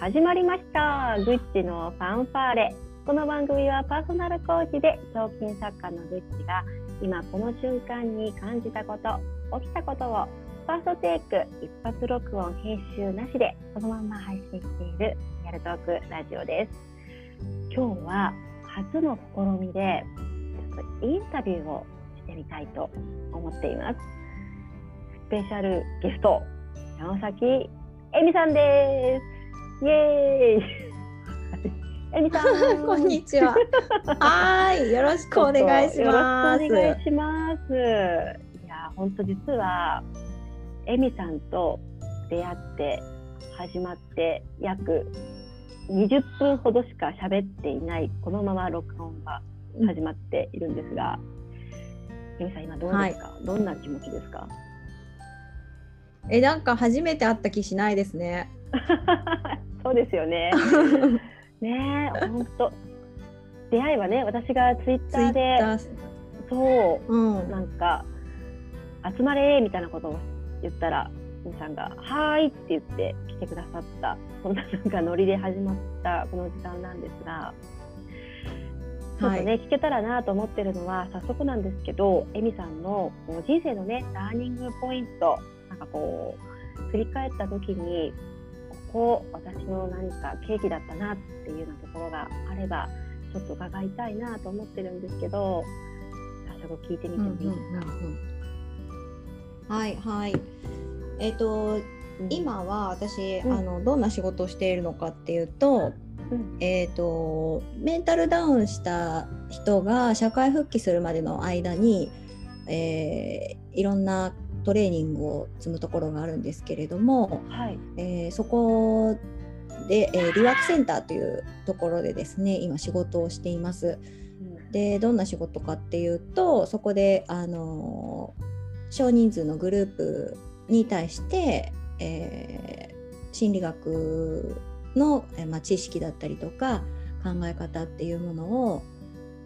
始まりました。グッチのファンファーレ。この番組はパーソナルコーチで彫金作家のグッチが今この瞬間に感じたこと起きたことをファーストテイク一発録音編集なしでそのまま配信しているリアルトークラジオです。今日は初の試みでちょっとインタビューをしてみたいと思っています。スペシャルゲスト山崎恵美さんです。イエーイ。恵美さん。こんにちは。はい。よろしくお願いします。よろしくお願いします。いや本当実は恵美さんと出会って始まって約20分ほどしか喋っていないこのまま録音が始まっているんですが、恵美さん今どうですか、はい、どんな気持ちですか？えなんか初めて会った気しないですね。そうですよね。ね本当。出会いはね私がツイッターでそう、うん、なんか集まれみたいなことを言ったらみさんが「はーい」って言って来てくださった。そんななんかノリで始まったこの時間なんですが。ちょっとね、はい、聞けたらなと思ってるのは早速なんですけどエミさんの人生のねラーニングポイントなんかこう振り返った時にここ私の何か契機だったなっていうようなところがあればちょっと伺いたいなと思ってるんですけど早速聞いてみてもいいですか、うんうんうんうん、はいはい。えっ、ー、と、うん、今は私、うん、あのどんな仕事をしているのかっていうと、うん、えーとメンタルダウンした人が社会復帰するまでの間に、えー、いろんなトレーニングを積むところがあるんですけれども、はいえー、そこで、えー、リワークセンターというところでですね今仕事をしています。でどんな仕事かっていうとそこで、あの少人数のグループに対して、えー、心理学の、えーまあ、知識だったりとか考え方っていうものを、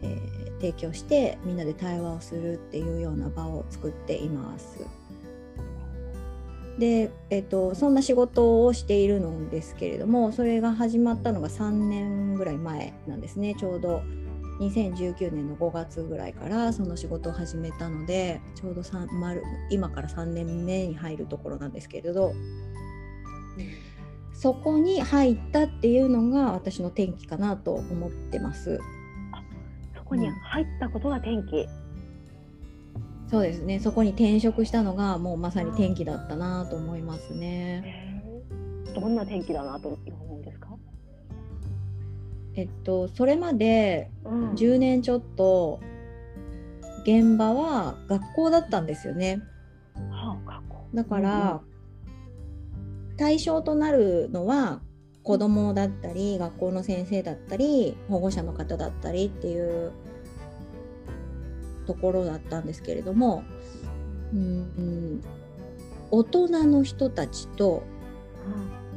えー、提供してみんなで対話をするっていうような場を作っています。で、えーと、そんな仕事をしているのですけれどもそれが始まったのが3年ぐらい前なんですね。ちょうど2019年の5月ぐらいからその仕事を始めたのでちょうど丸今から3年目に入るところなんですけれど、そこに入ったっていうのが私の転機かなと思ってます。そこに入ったことが転機、うんそうですね。そこに転職したのがもうまさに転機だったなと思いますね。どんな転機だなと思うんですか？えっとそれまで10年ちょっと現場は学校だったんですよね。はあ、学校。だから、うん、対象となるのは子供だったり学校の先生だったり保護者の方だったりっていうところだったんですけれども、うん、大人の人たちと、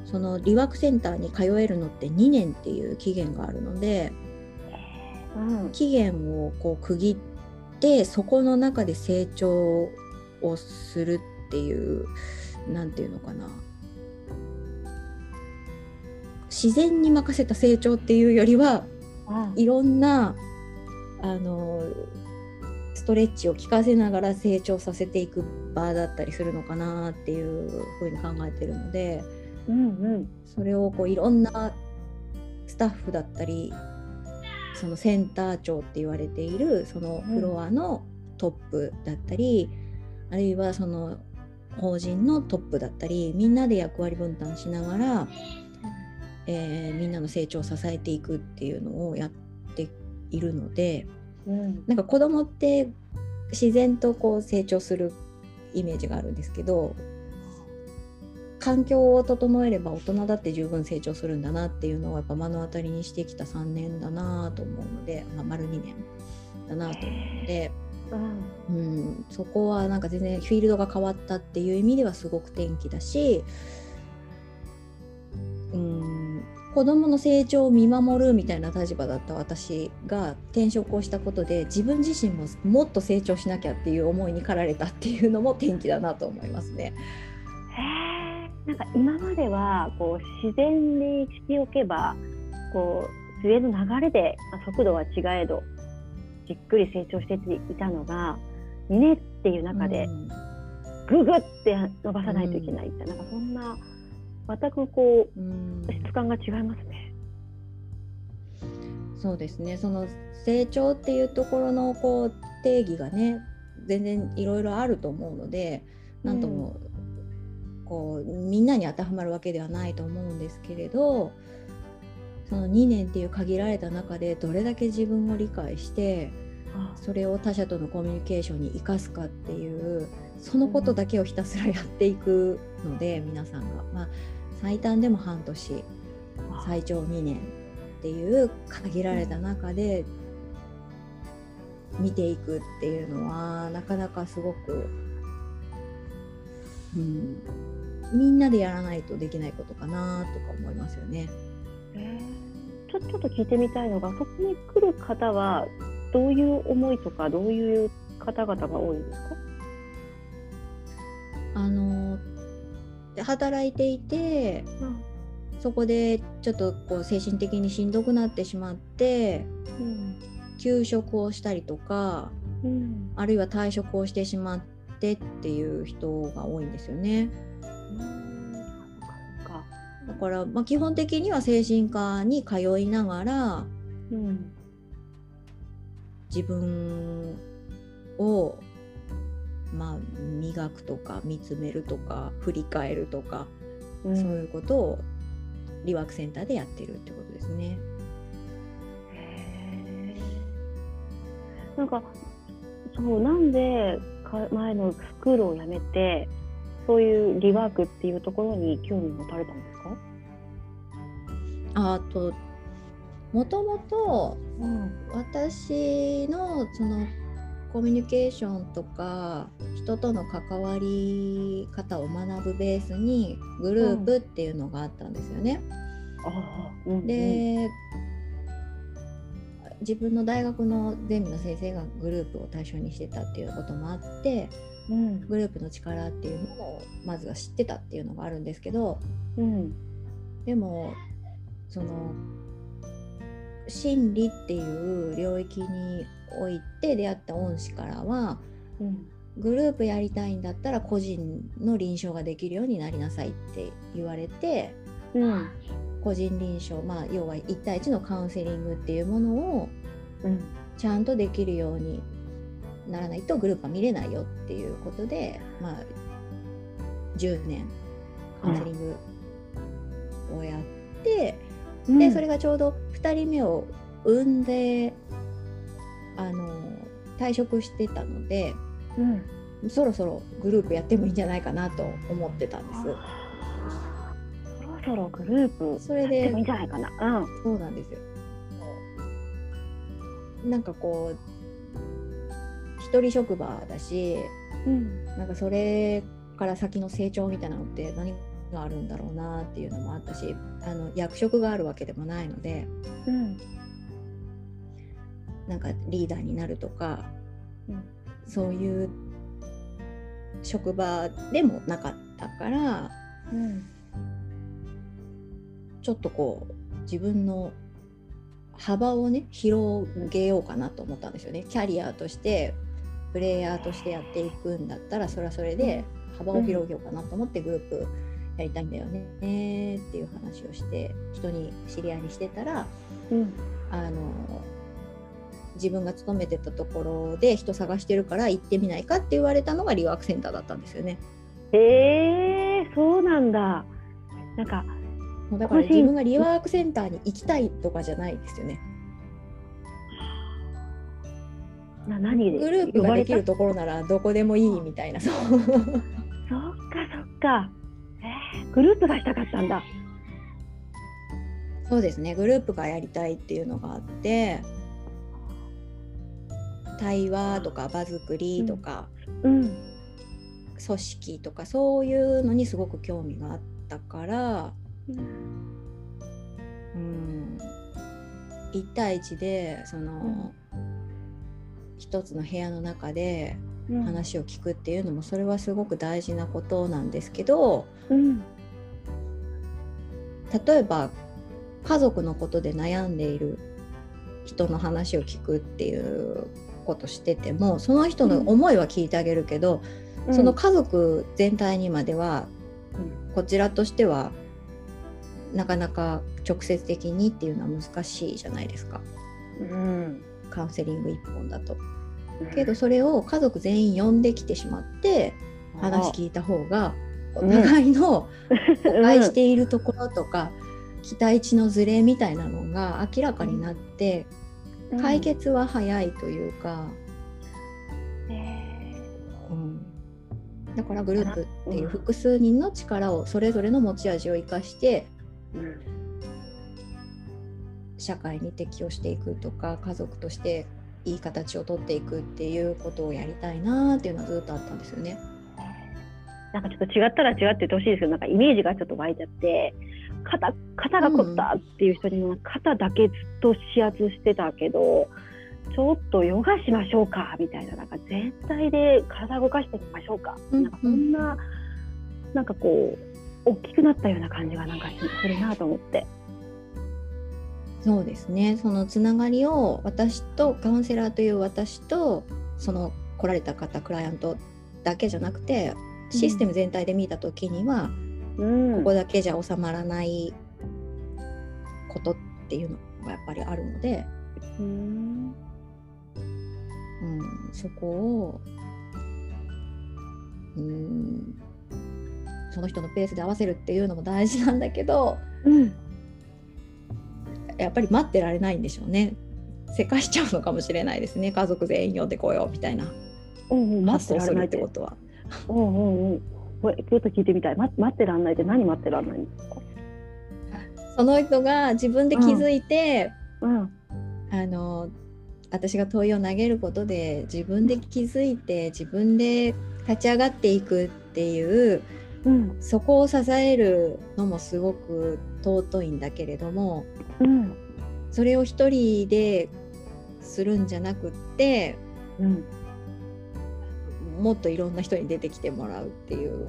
そのリワークセンターに通えるのって2年っていう期限があるので、うん、期限をこう区切ってそこの中で成長をするっていう何て言うのかな。自然に任せた成長っていうよりは、うん、いろんなあのストレッチを効かせながら成長させていく場だったりするのかなっていうふうに考えてるので、うんうん、それをこういろんなスタッフだったりそのセンター長って言われているそのフロアのトップだったり、うん、あるいはその法人のトップだったりみんなで役割分担しながら、えー、みんなの成長を支えていくっていうのをやっているので。うん、なんか子供って自然とこう成長するイメージがあるんですけど環境を整えれば大人だって十分成長するんだなっていうのをやっぱ目の当たりにしてきた3年だなと思うので、まあ、丸2年だなと思うので、うん、うん、そこはなんか全然フィールドが変わったっていう意味ではすごく転機だし、うん、子どもの成長を見守るみたいな立場だった私が転職をしたことで自分自身ももっと成長しなきゃっていう思いに駆られたっていうのも転機だなと思いますね。へなんか今まではこう自然にしておけばこう自然の流れで、まあ、速度は違えどじっくり成長していたのが2年っていう中でぐぐって伸ばさないといけないって、うん、なんかそんな全くこう、うん、質感が違いますね。そうですね。その成長っていうところのこう定義がね全然いろいろあると思うので何ともこうみんなに当てはまるわけではないと思うんですけれどその2年っていう限られた中でどれだけ自分を理解してそれを他者とのコミュニケーションに生かすかっていうそのことだけをひたすらやっていくので、皆さんが、まあ、最短でも半年最長2年っていう限られた中で見ていくっていうのはなかなかすごく、うん、みんなでやらないとできないことかなとか思いますよね。えー、ちょちょっと聞いてみたいのがそこに来る方はどういう思いとかどういう方々が多いんですか？あの働いていて、うん、そこでちょっとこう精神的にしんどくなってしまって、うん、休職をしたりとか、うん、あるいは退職をしてしまってっていう人が多いんですよね。だから、まあ、基本的には精神科に通いながら、うん、自分を、まあ、磨くとか見つめるとか振り返るとか、うん、そういうことをリワークセンターでやってるってことですね。なんかそうなんで前のスクールを辞めてそういうリワークっていうところに興味持たれたんですか？あともともと私のそのコミュニケーションとか人との関わり方を学ぶベースにグループっていうのがあったんですよね。うん、で、自分の大学のゼミの先生がグループを対象にしてたっていうこともあって、うん、グループの力っていうのをまずは知ってたっていうのがあるんですけど、うん、でもその心理っていう領域において出会った恩師からは、うん、グループやりたいんだったら個人の臨床ができるようになりなさいって言われて、うん、個人臨床、まあ、要は1対1のカウンセリングっていうものを、うん、ちゃんとできるようにならないとグループは見れないよっていうことで、まあ、10年カウンセリングをやって、うん、でそれがちょうど2人目を産んであの退職してたので、うん、そろそろグループやってもいいんじゃないかなと思ってたんです。そろそろグループそれでいいんじゃないかな。うん、そうなんですよ。なんかこう一人職場だし、うん、なんかそれから先の成長みたいなのって何があるんだろうなっていうのもあったしあの役職があるわけでもないので、うん、なんかリーダーになるとか、うん、そういう職場でもなかったから、うん、ちょっとこう自分の幅をね広げようかなと思ったんですよね。キャリアとしてプレイヤーとしてやっていくんだったらそれはそれで幅を広げようかなと思ってグループやりたいんだよねっていう話をして人に知り合いにしてたら、うん、あの自分が勤めてたところで人探してるから行ってみないかって言われたのがリワークセンターだったんですよね。えー、そうなんだ。なんかだから自分がリワークセンターに行きたいとかじゃないですよね。な何で？グループができるところならどこでもいいみたいな。そうそっかそっか。えー、グループがしたかったんだ。そうですねグループがやりたいっていうのがあって対話とか場作りとか、うん、組織とかそういうのにすごく興味があったから、うん、1対1でその、うん、一つの部屋の中で話を聞くっていうのもそれはすごく大事なことなんですけど、うん、例えば家族のことで悩んでいる人の話を聞くっていうことしててもその人の思いは聞いてあげるけど、うん、その家族全体にまでは、うん、こちらとしてはなかなか直接的にっていうのは難しいじゃないですか、うん、カウンセリング1本だと。けどそれを家族全員呼んできてしまって話聞いた方がお互いの誤解しているところとか、期待値のズレみたいなのが明らかになって、解決は早いというか、うん、だからグループっていう複数人の力をそれぞれの持ち味を生かして、社会に適応していくとか家族としていい形をとっていくっていうことをやりたいなっていうのはずっとあったんですよね。なんかちょっと違ったら違っててほしいですけどなんかイメージがちょっと湧いちゃって肩肩が凝ったっていう人にも肩だけずっと指圧してたけどちょっとヨガしましょうかみたいななんか全体で体動かしてみましょうか、うん、なんかそんななんかこう大きくなったような感じがなんかするなと思って。そうですね。そのつながりを私とカウンセラーという私とその来られた方クライアントだけじゃなくてシステム全体で見た時には、うん、ここだけじゃ収まらないことっていうのがやっぱりあるので、うん、うん、そこを、うん、その人のペースで合わせるっていうのも大事なんだけど、うん、やっぱり待ってられないんでしょうね。せかしちゃうのかもしれないですね。家族全員呼んでこようみたいな。発想するって。ことは。うんうんうん。これちょっと聞いてみたい。ま、待ってらんないって何待ってらんないんですか？その人が自分で気づいて、うん、うん、あの私が問いを投げることで自分で気づいて自分で立ち上がっていくっていう、うん、そこを支えるのもすごく尊いんだけれども、うん、それを一人でするんじゃなくって、うん、もっといろんな人に出てきてもらうっていう。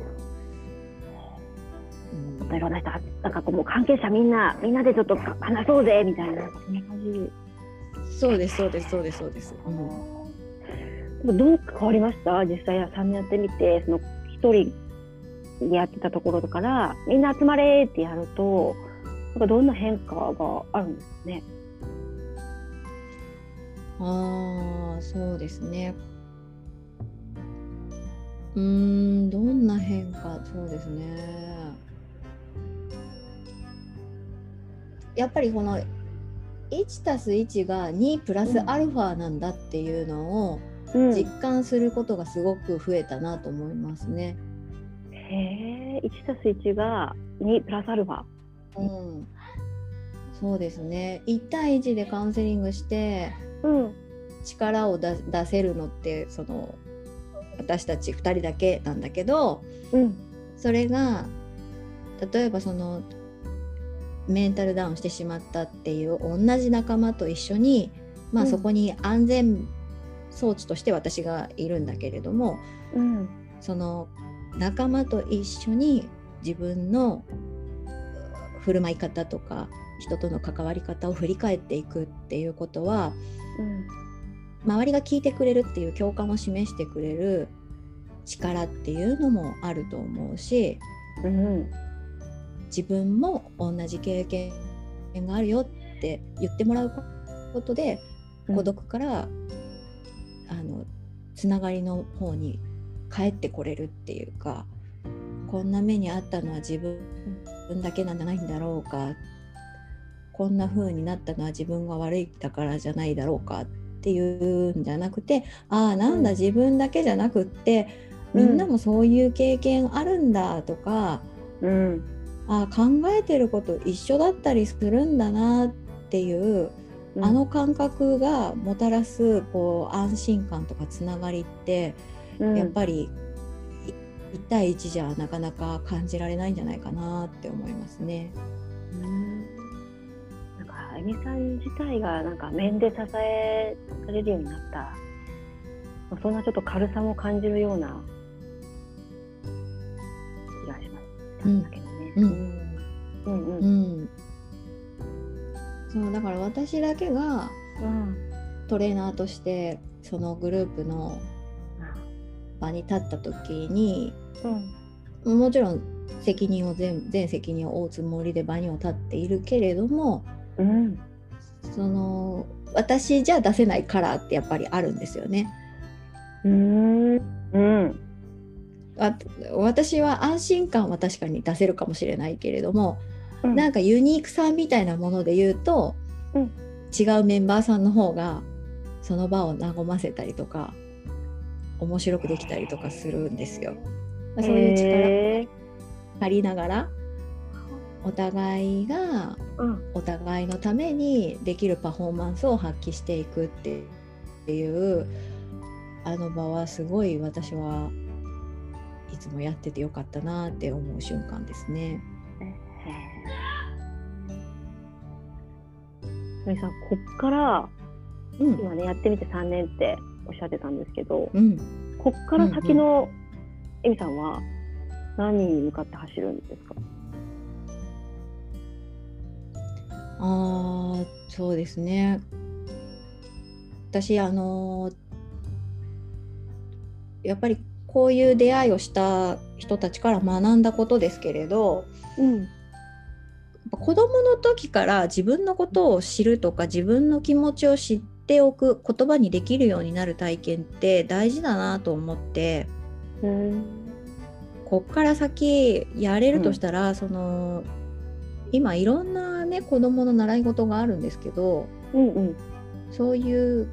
うん、いろんな人なんかこうもう関係者みんなみんなでちょっと話そうぜみたいな。そんな感じそうですそうですそうですそうです、うん、どう変わりました？実際3年やってみてその1人やってたところからみんな集まれってやるとなんかどんな変化があるんですかね？ああそうですねうーんどんな変化？そうですね。やっぱりこの1たす1が2プラスアルファなんだっていうのを実感することがすごく増えたなと思いますね。うん、へえ1たす1が2プラスアルファ。うん、そうですね。1対1でカウンセリングして、うん、力を出せるのってその私たち2人だけなんだけど、うん、それが例えばそのメンタルダウンしてしまったっていう同じ仲間と一緒に、まあ、そこに安全装置として私がいるんだけれども、うん、その仲間と一緒に自分の振る舞い方とか人との関わり方を振り返っていくっていうことは、うん、周りが聞いてくれるっていう共感を示してくれる力っていうのもあると思うし、うん、自分も同じ経験があるよって言ってもらうことで孤独から、うん、あのつながりの方に帰ってこれるっていうかこんな目にあったのは自分だけなんじゃないんだろうかこんな風になったのは自分が悪いだからじゃないだろうかっていうんじゃなくてああなんだ、自分だけじゃなくってみんなもそういう経験あるんだとか、うん、あ考えてること一緒だったりするんだなっていう、うん、あの感覚がもたらすこう安心感とかつながりって、うん、やっぱり1対1じゃなかなか感じられないんじゃないかなって思いますね。さん自体がなんか面で支えられるようになった。そんなちょっと軽さも感じるような。気がします。うん、だけどね。うん。うん。うんから私だけがトレーナーとしてそのグループの場に立った時に、うん、もちろん責任を全全責任を負うつもりで場には立っているけれども、うん、その私じゃ出せないカラーってやっぱりあるんですよね。うん。うん。私は安心感は確かに出せるかもしれないけれども、うん、なんかユニークさみたいなもので言うと、うん、違うメンバーさんの方がその場を和ませたりとか面白くできたりとかするんですよ。そういう力を借りながらお互いがお互いのためにできるパフォーマンスを発揮していくっていうあの場はすごい私はいつもやっててよかったなって思う瞬間ですね。さんこっから、うん、今ねやってみて3年っておっしゃってたんですけど、うん、こっから先のえみ、さんは何に向かって走るんですか？あそうですね。私あのやっぱりこういう出会いをした人たちから学んだことですけれど、うん、子どもの時から自分のことを知るとか自分の気持ちを知っておく言葉にできるようになる体験って大事だなと思って、うん、こっから先やれるとしたら、うん、その今いろんなね子どもの習い事があるんですけど、うんうん、そういう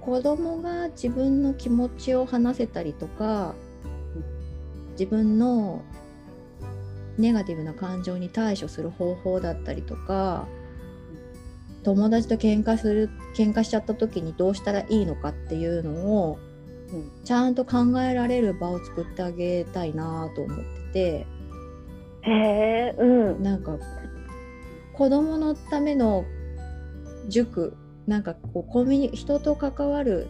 子供が自分の気持ちを話せたりとか自分のネガティブな感情に対処する方法だったりとか友達と喧嘩する喧嘩しちゃった時にどうしたらいいのかっていうのを、うん、ちゃんと考えられる場を作ってあげたいなと思ってて。へえうん。なんか子供のための塾なんかこうコミュニ人と関わる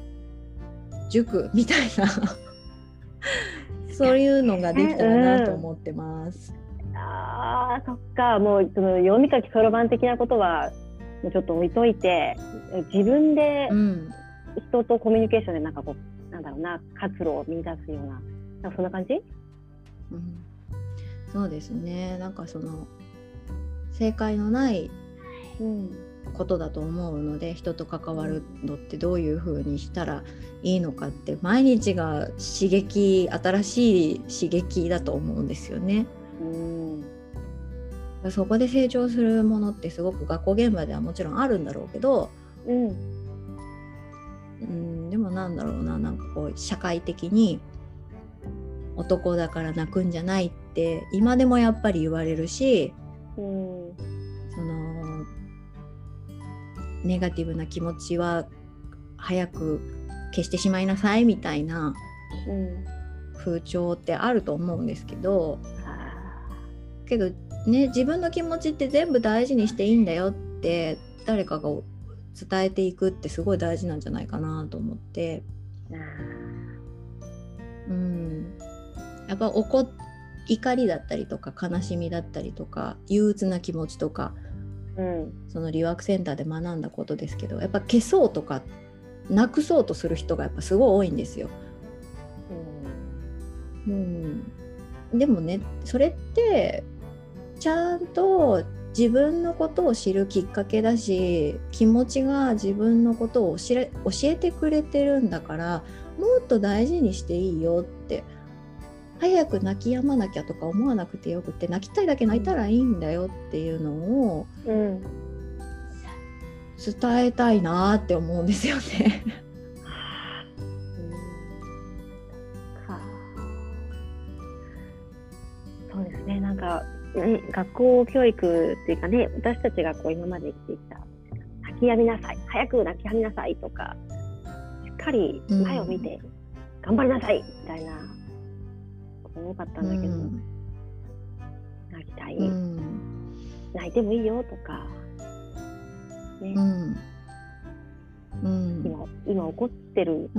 塾みたいな。そういうのができたらなと思ってます。うん、あそっか。もうその読み書きそろばん的なことはもうちょっと置いといて自分で人とコミュニケーションでなんかこうなんだろうな活路を見出すようななんかそんな感じ、うん、そうですね。なんかその正解のない、うんことだと思うので人と関わるのってどういう風にしたらいいのかって毎日が刺激新しい刺激だと思うんですよね。うん。そこで成長するものってすごく学校現場ではもちろんあるんだろうけど、うん、うんでもなんだろうななんかこう社会的に男だから泣くんじゃないって今でもやっぱり言われるし、うん、ネガティブな気持ちは早く消してしまいなさいみたいな風潮ってあると思うんですけど、けどね自分の気持ちって全部大事にしていいんだよって誰かが伝えていくってすごい大事なんじゃないかなと思って。うん、やっぱ怒怒りだったりとか悲しみだったりとか憂鬱な気持ちとかうん、そのリワークセンターで学んだことですけどやっぱ消そうとかなくそうとする人がやっぱすごい多いんですよ。うん、うん、でもねそれってちゃんと自分のことを知るきっかけだし気持ちが自分のことを教え教えてくれてるんだからもっと大事にしていいよって早く泣き止まなきゃとか思わなくてよくて泣きたいだけ泣いたらいいんだよっていうのを伝えたいなって思うん。ですよねそうですね。なんか、ね、学校教育っていうかね私たちがこう今まで生きてきた泣き止みなさい。早く泣き止みなさいとかしっかり前を見て頑張りなさいみたいな多かったんだけど、うん、泣きたい、うん、泣いてもいいよとか、ね、うん、今今怒ってるん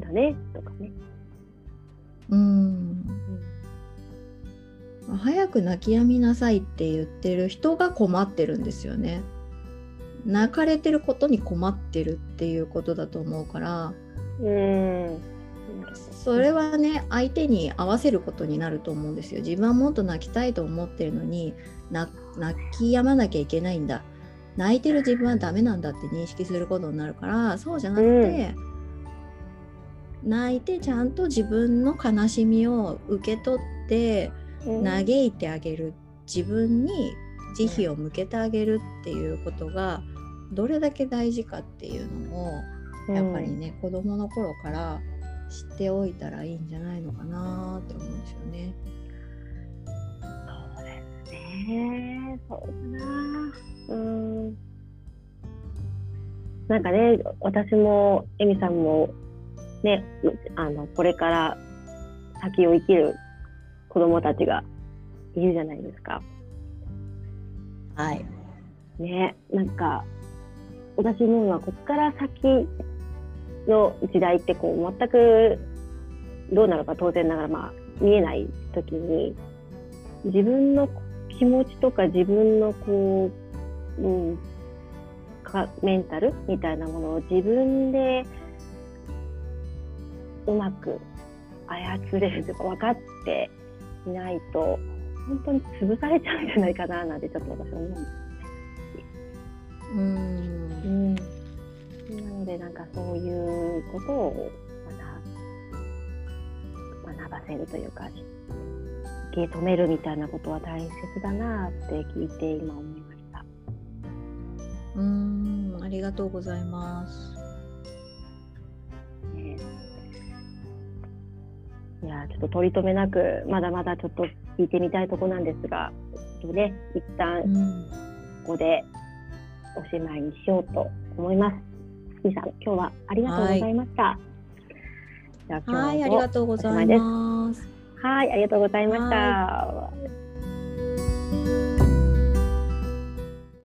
だねとかね。うん、早く泣き止みなさいって言ってる人が困ってるんですよね。泣かれてることに困ってるっていうことだと思うから。うんそれはね相手に合わせることになると思うんですよ。自分はもっと泣きたいと思ってるのに泣き止まなきゃいけないんだ。泣いてる自分はダメなんだって認識することになるからそうじゃなくて、うん、泣いてちゃんと自分の悲しみを受け取って嘆いてあげる。自分に慈悲を向けてあげるっていうことがどれだけ大事かっていうのをやっぱりね、うん、子供の頃から知っておいたらいいんじゃないのかなって思うんですよね。そうですね。そうだな。うん。なんかね、私もエミさんもね、あのこれから先を生きる子供たちがいるじゃないですか。はい。ね、なんか私思うのはここから先の時代ってこう全くどうなのか当然ながらまあ見えない時に自分の気持ちとか自分のこう、うん、かメンタルみたいなものを自分でうまく操れるとか分かっていないと本当に潰されちゃうんじゃないかななんてちょっと私は思うんですね。うん、でなんかそういうことを学学ばせるというか受け止めるみたいなことは大切だなって聞いて今思いました。うんありがとうございます。いやちょっと取り留めなくまだまだちょっと聞いてみたいとこなんですが、ちょっとね一旦ここでおしまいにしようと思います。み、さん今日はありがとうございました。はいありがとうございます。はいありがとうございました。